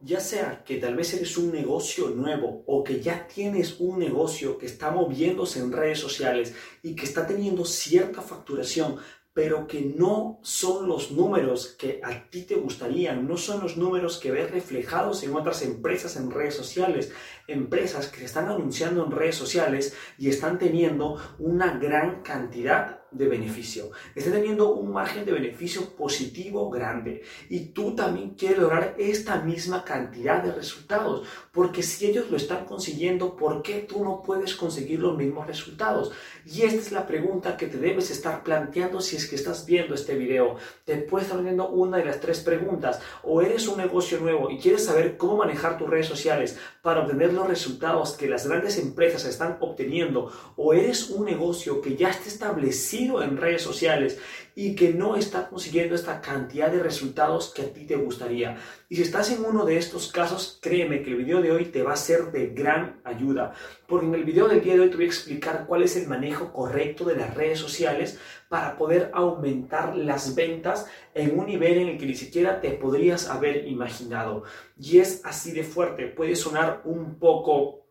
Ya sea que tal vez eres un negocio nuevo o que ya tienes un negocio que está moviéndose en redes sociales y que está teniendo cierta facturación, pero que no son los números que a ti te gustarían, no son los números que ves reflejados en otras empresas en redes sociales, empresas que están anunciando en redes sociales y están teniendo una gran cantidad de beneficio, están teniendo un margen de beneficio positivo grande. Y tú también quieres lograr esta misma cantidad de resultados, porque si ellos lo están consiguiendo, ¿por qué tú no puedes conseguir los mismos resultados? Y esta es la pregunta que te debes estar planteando si es que estás viendo este video. Te puedes estar viendo una de las tres preguntas, o eres un negocio nuevo y quieres saber cómo manejar tus redes sociales para obtener los resultados que las grandes empresas están obteniendo, o eres un negocio que ya está establecido en redes sociales y que no está consiguiendo esta cantidad de resultados que a ti te gustaría. Y si estás en uno de estos casos, créeme que el video de hoy te va a ser de gran ayuda, porque en el video del día de hoy te voy a explicar cuál es el manejo correcto de las redes sociales para poder aumentar las ventas en un nivel en el que ni siquiera te podrías haber imaginado. Y es así de fuerte, puede sonar un poco,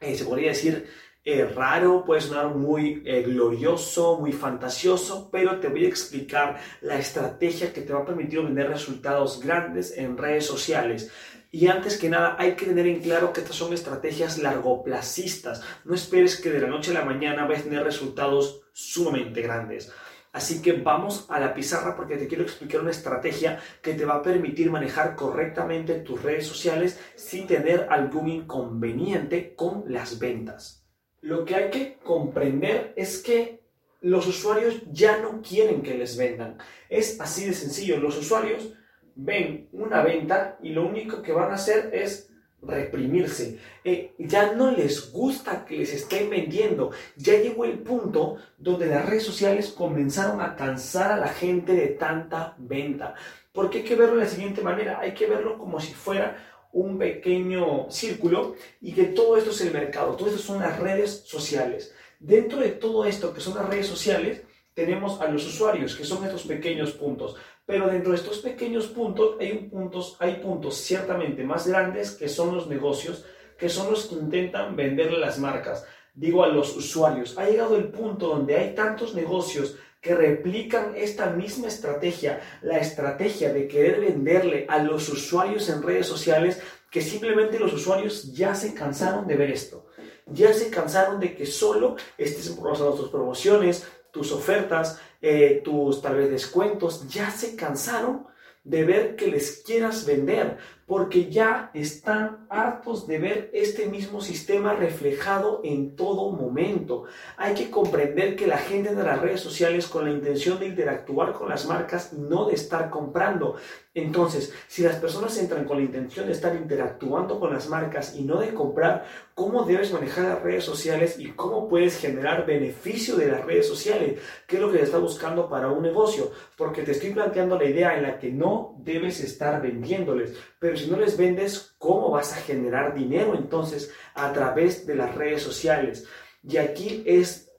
eh, se podría decir, eh, raro, puede sonar muy eh, glorioso, muy fantasioso, pero te voy a explicar la estrategia que te va a permitir obtener resultados grandes en redes sociales. Y antes que nada, hay que tener en claro que estas son estrategias largoplacistas. No esperes que de la noche a la mañana vayas a tener resultados sumamente grandes. Así que vamos a la pizarra porque te quiero explicar una estrategia que te va a permitir manejar correctamente tus redes sociales sin tener algún inconveniente con las ventas lo que hay que comprender es que los usuarios ya no quieren que les vendan. Es así de sencillo. Los usuarios ven una venta y lo único que van a hacer es reprimirse. Eh, ya no les gusta que les estén vendiendo. Ya llegó el punto donde las redes sociales comenzaron a cansar a la gente de tanta venta. Porque hay que verlo de la siguiente manera. Hay que verlo como si fuera un pequeño círculo y que todo esto es el mercado, todo esto son las redes sociales. Dentro de todo esto que son las redes sociales, tenemos a los usuarios, que son estos pequeños puntos. Pero dentro de estos pequeños puntos hay puntos, hay puntos ciertamente más grandes que son los negocios, que son los que intentan venderle las marcas. Digo a los usuarios, ha llegado el punto donde hay tantos negocios que replican esta misma estrategia, la estrategia de querer venderle a los usuarios en redes sociales, que simplemente los usuarios ya se cansaron de ver esto. Ya se cansaron de que solo estés tus promociones, tus ofertas, eh, tus tal vez descuentos, ya se cansaron de ver que les quieras vender, porque ya están hartos de ver este mismo sistema reflejado en todo momento. Hay que comprender que la gente de las redes sociales con la intención de interactuar con las marcas y no de estar comprando. Entonces, si las personas entran con la intención de estar interactuando con las marcas y no de comprar, ¿cómo debes manejar las redes sociales y cómo puedes generar beneficio de las redes sociales? ¿Qué es lo que está buscando para un negocio? Porque te estoy planteando la idea en la que no debes estar vendiéndoles, pero si no les vendes, ¿cómo vas a generar dinero entonces a través de las redes sociales? Y aquí es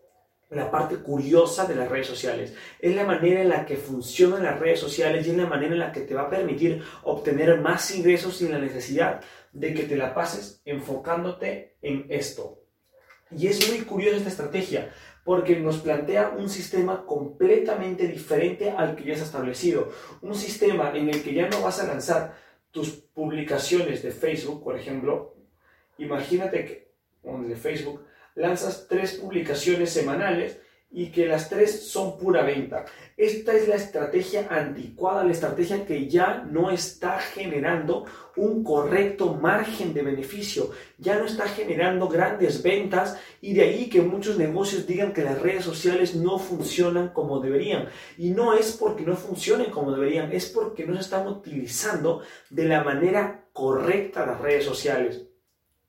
la parte curiosa de las redes sociales. Es la manera en la que funcionan las redes sociales y es la manera en la que te va a permitir obtener más ingresos sin la necesidad de que te la pases enfocándote en esto. Y es muy curiosa esta estrategia porque nos plantea un sistema completamente diferente al que ya has establecido. Un sistema en el que ya no vas a lanzar tus publicaciones de Facebook, por ejemplo. Imagínate que, de Facebook, lanzas tres publicaciones semanales y que las tres son pura venta. Esta es la estrategia anticuada, la estrategia que ya no está generando un correcto margen de beneficio, ya no está generando grandes ventas y de ahí que muchos negocios digan que las redes sociales no funcionan como deberían. Y no es porque no funcionen como deberían, es porque no se están utilizando de la manera correcta las redes sociales.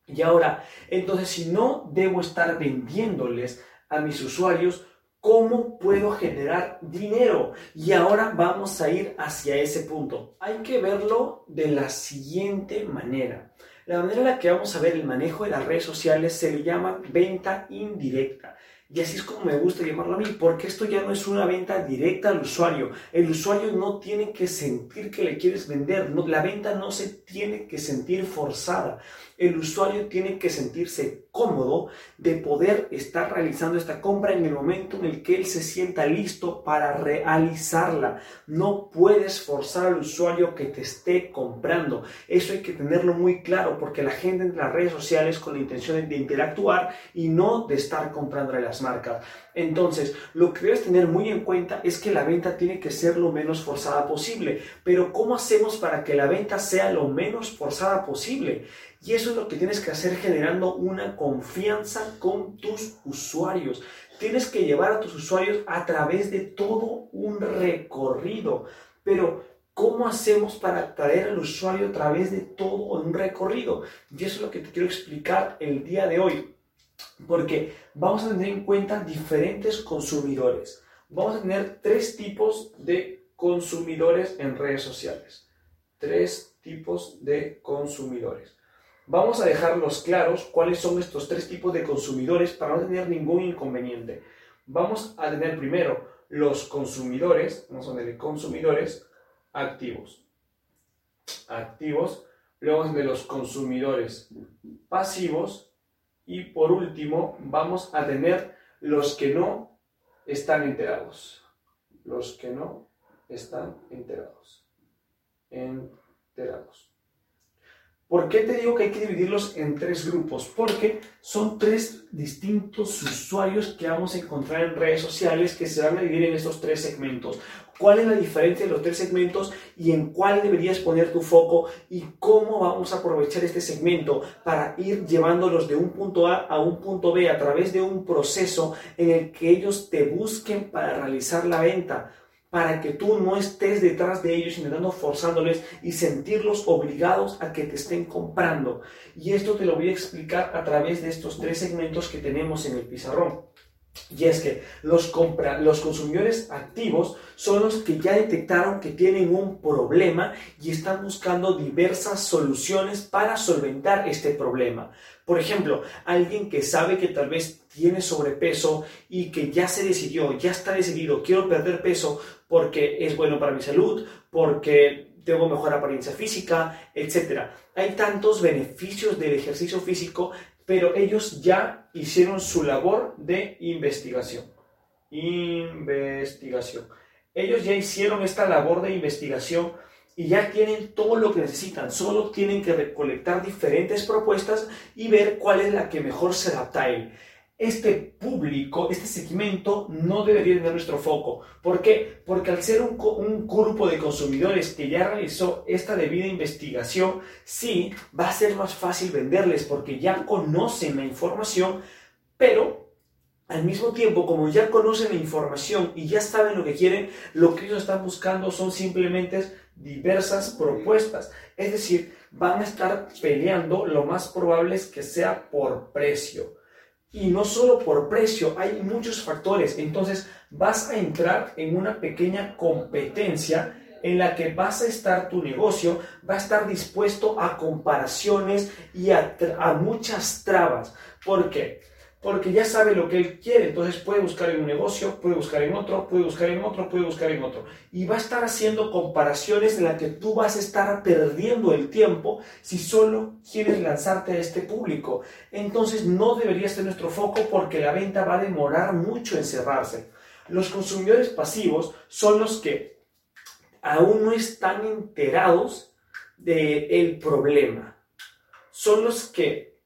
Y ahora, entonces si no debo estar vendiéndoles a mis usuarios, ¿cómo puedo generar dinero? Y ahora vamos a ir hacia ese punto. Hay que verlo de la siguiente manera. La manera en la que vamos a ver el manejo de las redes sociales se le llama venta indirecta. Y así es como me gusta llamarlo a mí, porque esto ya no es una venta directa al usuario. El usuario no tiene que sentir que le quieres vender. la venta no se tiene que sentir forzada. El usuario tiene que sentirse cómodo de poder estar realizando esta compra en el momento en el que él se sienta listo para realizarla. No puedes forzar al usuario que te esté comprando. Eso hay que tenerlo muy claro porque la gente en las redes sociales con la intención de interactuar y no de estar comprando las marcas. Entonces, lo que debes tener muy en cuenta es que la venta tiene que ser lo menos forzada posible. Pero ¿cómo hacemos para que la venta sea lo menos forzada posible? Y eso es lo que tienes que hacer generando una confianza con tus usuarios. Tienes que llevar a tus usuarios a través de todo un recorrido. Pero, ¿cómo hacemos para atraer al usuario a través de todo un recorrido? Y eso es lo que te quiero explicar el día de hoy. Porque vamos a tener en cuenta diferentes consumidores. Vamos a tener tres tipos de consumidores en redes sociales. Tres tipos de consumidores. Vamos a dejarlos claros cuáles son estos tres tipos de consumidores para no tener ningún inconveniente. Vamos a tener primero los consumidores, vamos a tener consumidores activos. Activos. Luego tener los consumidores pasivos. Y por último, vamos a tener los que no están enterados. Los que no están enterados. Enterados. ¿Por qué te digo que hay que dividirlos en tres grupos? Porque son tres distintos usuarios que vamos a encontrar en redes sociales que se van a dividir en estos tres segmentos. ¿Cuál es la diferencia de los tres segmentos y en cuál deberías poner tu foco y cómo vamos a aprovechar este segmento para ir llevándolos de un punto A a un punto B a través de un proceso en el que ellos te busquen para realizar la venta? Para que tú no estés detrás de ellos intentando forzándoles y sentirlos obligados a que te estén comprando. Y esto te lo voy a explicar a través de estos tres segmentos que tenemos en el pizarrón. Y es que los, compra, los consumidores activos son los que ya detectaron que tienen un problema y están buscando diversas soluciones para solventar este problema. Por ejemplo, alguien que sabe que tal vez tiene sobrepeso y que ya se decidió, ya está decidido, quiero perder peso porque es bueno para mi salud, porque tengo mejor apariencia física, etc. Hay tantos beneficios del ejercicio físico, pero ellos ya hicieron su labor de investigación. Investigación. Ellos ya hicieron esta labor de investigación y ya tienen todo lo que necesitan, solo tienen que recolectar diferentes propuestas y ver cuál es la que mejor se adapta a él. Este público, este segmento no debería tener nuestro foco. ¿Por qué? Porque al ser un, un, grupo de consumidores que ya realizó esta debida investigación, sí, va a ser más fácil venderles porque ya conocen la información, pero al mismo tiempo, como ya conocen la información y ya saben lo que quieren, lo que ellos están buscando son simplemente diversas propuestas. Es decir, van a estar peleando, lo más probable es que sea por precio. Y no solo por precio, hay muchos factores. Entonces vas a entrar en una pequeña competencia en la que vas a estar tu negocio, va a estar dispuesto a comparaciones y a, muchas trabas. ¿Por qué? Porque ya sabe lo que él quiere, entonces puede buscar en un negocio, puede buscar en otro, puede buscar en otro, puede buscar en otro. Y va a estar haciendo comparaciones en las que tú vas a estar perdiendo el tiempo si solo quieres lanzarte a este público. Entonces no debería ser nuestro foco porque la venta va a demorar mucho en cerrarse. Los consumidores pasivos son los que aún no están enterados del problema. Son los que,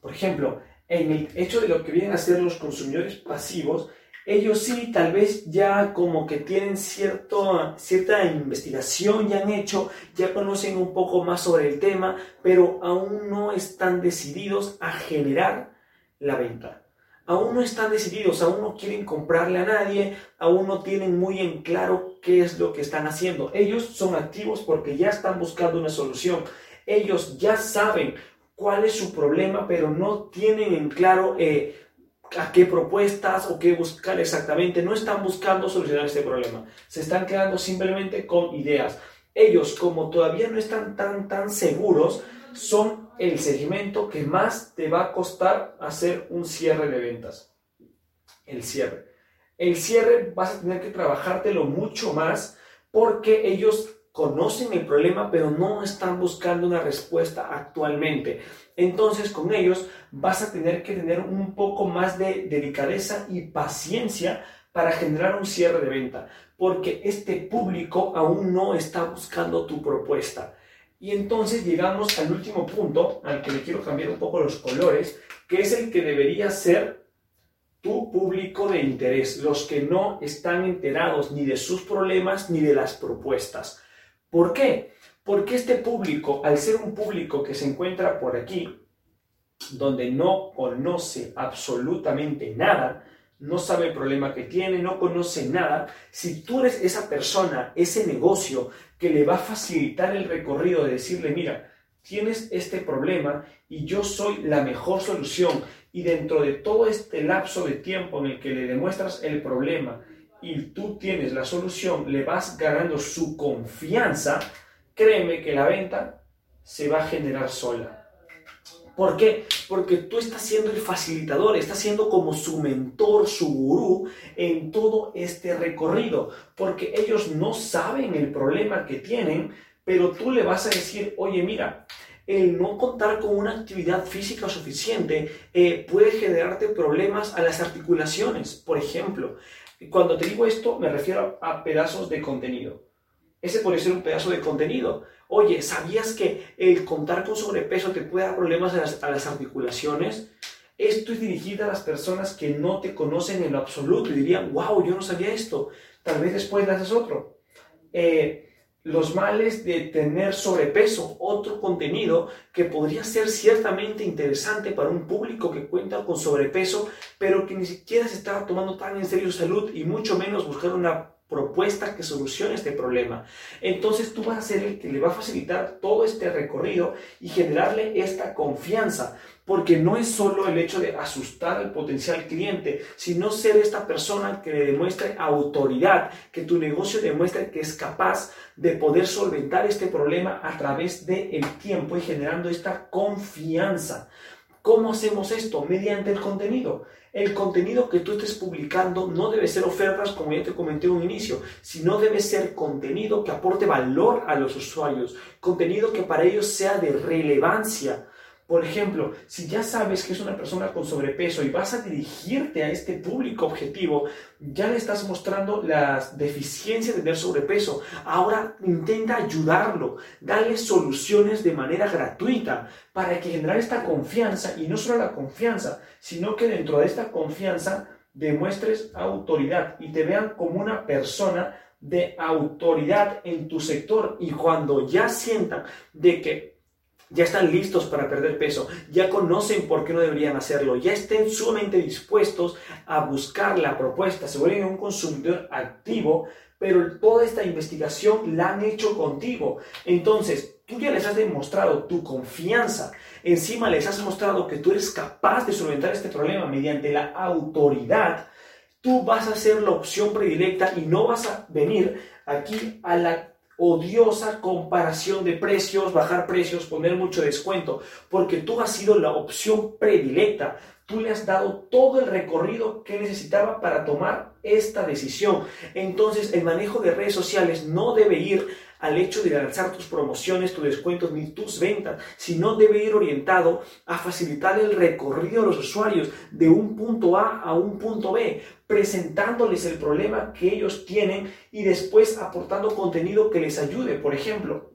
por ejemplo, en el hecho de lo que vienen a ser los consumidores pasivos, ellos sí tal vez ya como que tienen cierto, cierta investigación, ya han hecho, ya conocen un poco más sobre el tema, pero aún no están decididos a generar la venta. Aún no están decididos, aún no quieren comprarle a nadie, aún no tienen muy en claro qué es lo que están haciendo. Ellos son activos porque ya están buscando una solución. Ellos ya saben cuál es su problema, pero no tienen en claro eh, a qué propuestas o qué buscar exactamente. No están buscando solucionar este problema. Se están quedando simplemente con ideas. Ellos, como todavía no están tan, tan seguros, son el segmento que más te va a costar hacer un cierre de ventas. el cierre. El cierre vas a tener que trabajártelo mucho más porque ellos conocen el problema, pero no están buscando una respuesta actualmente. Entonces, con ellos vas a tener que tener un poco más de delicadeza y paciencia para generar un cierre de venta, porque este público aún no está buscando tu propuesta. Y entonces llegamos al último punto, al que le quiero cambiar un poco los colores, que es el que debería ser tu público de interés, los que no están enterados ni de sus problemas ni de las propuestas. ¿Por qué? Porque este público, al ser un público que se encuentra por aquí, donde no conoce absolutamente nada, no sabe el problema que tiene, no conoce nada, si tú eres esa persona, ese negocio que le va a facilitar el recorrido de decirle, mira, tienes este problema y yo soy la mejor solución y dentro de todo este lapso de tiempo en el que le demuestras el problema y tú tienes la solución, le vas ganando su confianza, créeme que la venta se va a generar sola. ¿Por qué? Porque tú estás siendo el facilitador, estás siendo como su mentor, su gurú en todo este recorrido, porque ellos no saben el problema que tienen, pero tú le vas a decir, oye, mira, el no contar con una actividad física suficiente eh, puede generarte problemas a las articulaciones, por ejemplo. Cuando te digo esto, me refiero a pedazos de contenido. Ese puede ser un pedazo de contenido. Oye, ¿sabías que el contar con sobrepeso te puede dar problemas a las, articulaciones? Esto es dirigido a las personas que no te conocen en lo absoluto y dirían, wow, yo no sabía esto. Tal vez después le haces otro. Eh, los males de tener sobrepeso, otro contenido que podría ser ciertamente interesante para un público que cuenta con sobrepeso, pero que ni siquiera se está tomando tan en serio salud y mucho menos buscar una propuesta que solucione este problema. Entonces tú vas a ser el que le va a facilitar todo este recorrido y generarle esta confianza porque no es solo el hecho de asustar al potencial cliente, sino ser esta persona que le demuestre autoridad, que tu negocio demuestre que es capaz de poder solventar este problema a través del tiempo y generando esta confianza. ¿Cómo hacemos esto? Mediante el contenido. El contenido que tú estés publicando no debe ser ofertas, como ya te comenté en un inicio, sino debe ser contenido que aporte valor a los usuarios, contenido que para ellos sea de relevancia. Por ejemplo, si ya sabes que es una persona con sobrepeso y vas a dirigirte a este público objetivo, ya le estás mostrando las deficiencias de tener sobrepeso. Ahora intenta ayudarlo, dale soluciones de manera gratuita para que generar esta confianza y no solo la confianza, sino que dentro de esta confianza demuestres autoridad y te vean como una persona de autoridad en tu sector y cuando ya sientan de que ya están listos para perder peso, ya conocen por qué no deberían hacerlo, ya estén sumamente dispuestos a buscar la propuesta, se vuelven un consumidor activo, pero toda esta investigación la han hecho contigo. Entonces, tú ya les has demostrado tu confianza, encima les has mostrado que tú eres capaz de solventar este problema mediante la autoridad, tú vas a ser la opción predilecta y no vas a venir aquí a la odiosa comparación de precios, bajar precios, poner mucho descuento, porque tú has sido la opción predilecta. Tú le has dado todo el recorrido que necesitaba para tomar esta decisión. Entonces, el manejo de redes sociales no debe ir al hecho de lanzar tus promociones, tus descuentos ni tus ventas, sino debe ir orientado a facilitar el recorrido de los usuarios de un punto A a un punto B, presentándoles el problema que ellos tienen y después aportando contenido que les ayude. Por ejemplo,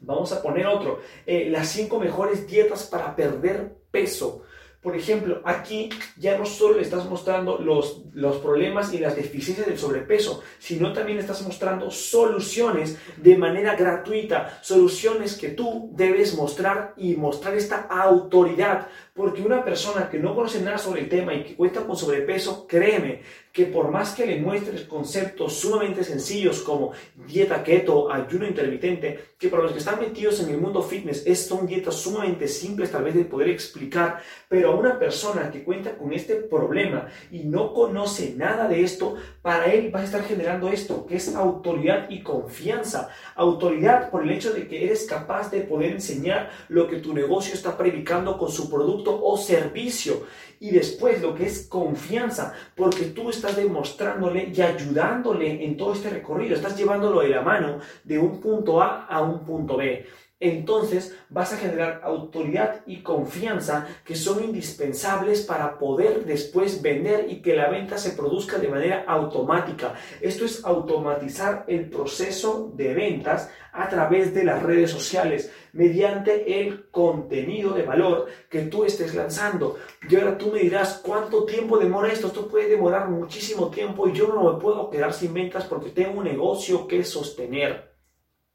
vamos a poner otro, eh, las cinco mejores dietas para perder peso. Por ejemplo, aquí ya no solo le estás mostrando los, los problemas y las deficiencias del sobrepeso, sino también estás mostrando soluciones de manera gratuita, soluciones que tú debes mostrar y mostrar esta autoridad, porque una persona que no conoce nada sobre el tema y que cuenta con sobrepeso, créeme que por más que le muestres conceptos sumamente sencillos como dieta keto, ayuno intermitente, que para los que están metidos en el mundo fitness es, son dietas sumamente simples tal vez de poder explicar, pero a una persona que cuenta con este problema y no conoce nada de esto, para él va a estar generando esto, que es autoridad y confianza. Autoridad por el hecho de que eres capaz de poder enseñar lo que tu negocio está predicando con su producto o servicio. Y después lo que es confianza, porque tú estás demostrándole y ayudándole en todo este recorrido, estás llevándolo de la mano de un punto A a un punto B entonces vas a generar autoridad y confianza que son indispensables para poder después vender y que la venta se produzca de manera automática. Esto es automatizar el proceso de ventas a través de las redes sociales mediante el contenido de valor que tú estés lanzando. Y ahora tú me dirás, ¿cuánto tiempo demora esto? Esto puede demorar muchísimo tiempo y yo no me puedo quedar sin ventas porque tengo un negocio que sostener.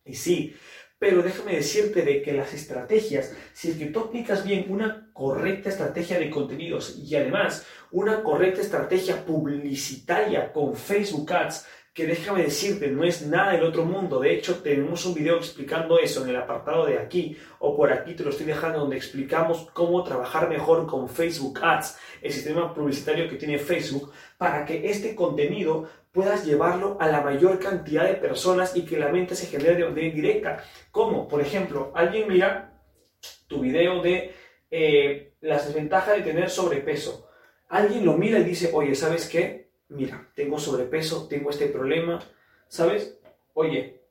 Y sí, pero déjame decirte de que las estrategias, si es que tú aplicas bien una correcta estrategia de contenidos y además una correcta estrategia publicitaria con Facebook Ads, que déjame decirte, no es nada del otro mundo. De hecho, tenemos un video explicando eso en el apartado de aquí o por aquí te lo estoy dejando donde explicamos cómo trabajar mejor con Facebook Ads, el sistema publicitario que tiene Facebook, para que este contenido puedas llevarlo a la mayor cantidad de personas y que la mente se genere de manera directa. Como, por ejemplo, alguien mira tu video de eh, las desventajas de tener sobrepeso. Alguien lo mira y dice, oye, ¿sabes qué? mira, tengo sobrepeso, tengo este problema, ¿sabes? Oye,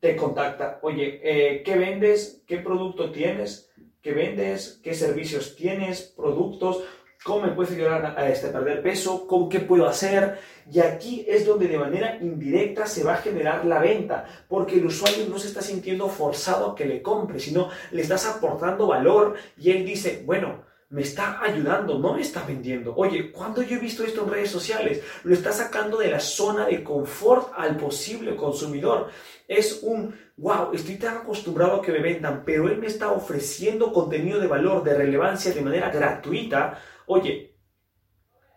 te contacta, oye, eh, ¿qué vendes? ¿Qué producto tienes? ¿Qué vendes? ¿Qué servicios tienes? ¿Productos? ¿Cómo me puedes ayudar a, este, perder peso? ¿Con qué puedo hacer? Y aquí es donde de manera indirecta se va a generar la venta, porque el usuario no se está sintiendo forzado a que le compre, sino le estás aportando valor y él dice, bueno, me está ayudando, no me está vendiendo. Oye, ¿cuándo yo he visto esto en redes sociales? Lo está sacando de la zona de confort al posible consumidor. Es un, wow, estoy tan acostumbrado a que me vendan, pero él me está ofreciendo contenido de valor, de relevancia de manera gratuita. Oye,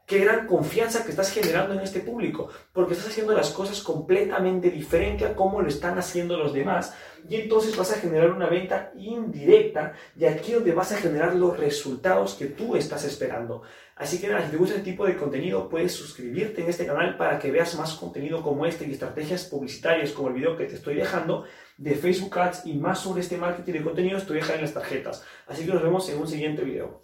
qué gran confianza que estás generando en este público, porque estás haciendo las cosas completamente diferente a cómo lo están haciendo los demás, y entonces vas a generar una venta indirecta, y aquí donde vas a generar los resultados que tú estás esperando. Así que nada, si te gusta este tipo de contenido, puedes suscribirte en este canal para que veas más contenido como este y estrategias publicitarias como el video que te estoy dejando de Facebook Ads y más sobre este marketing de contenido, estoy dejando en las tarjetas. Así que nos vemos en un siguiente video.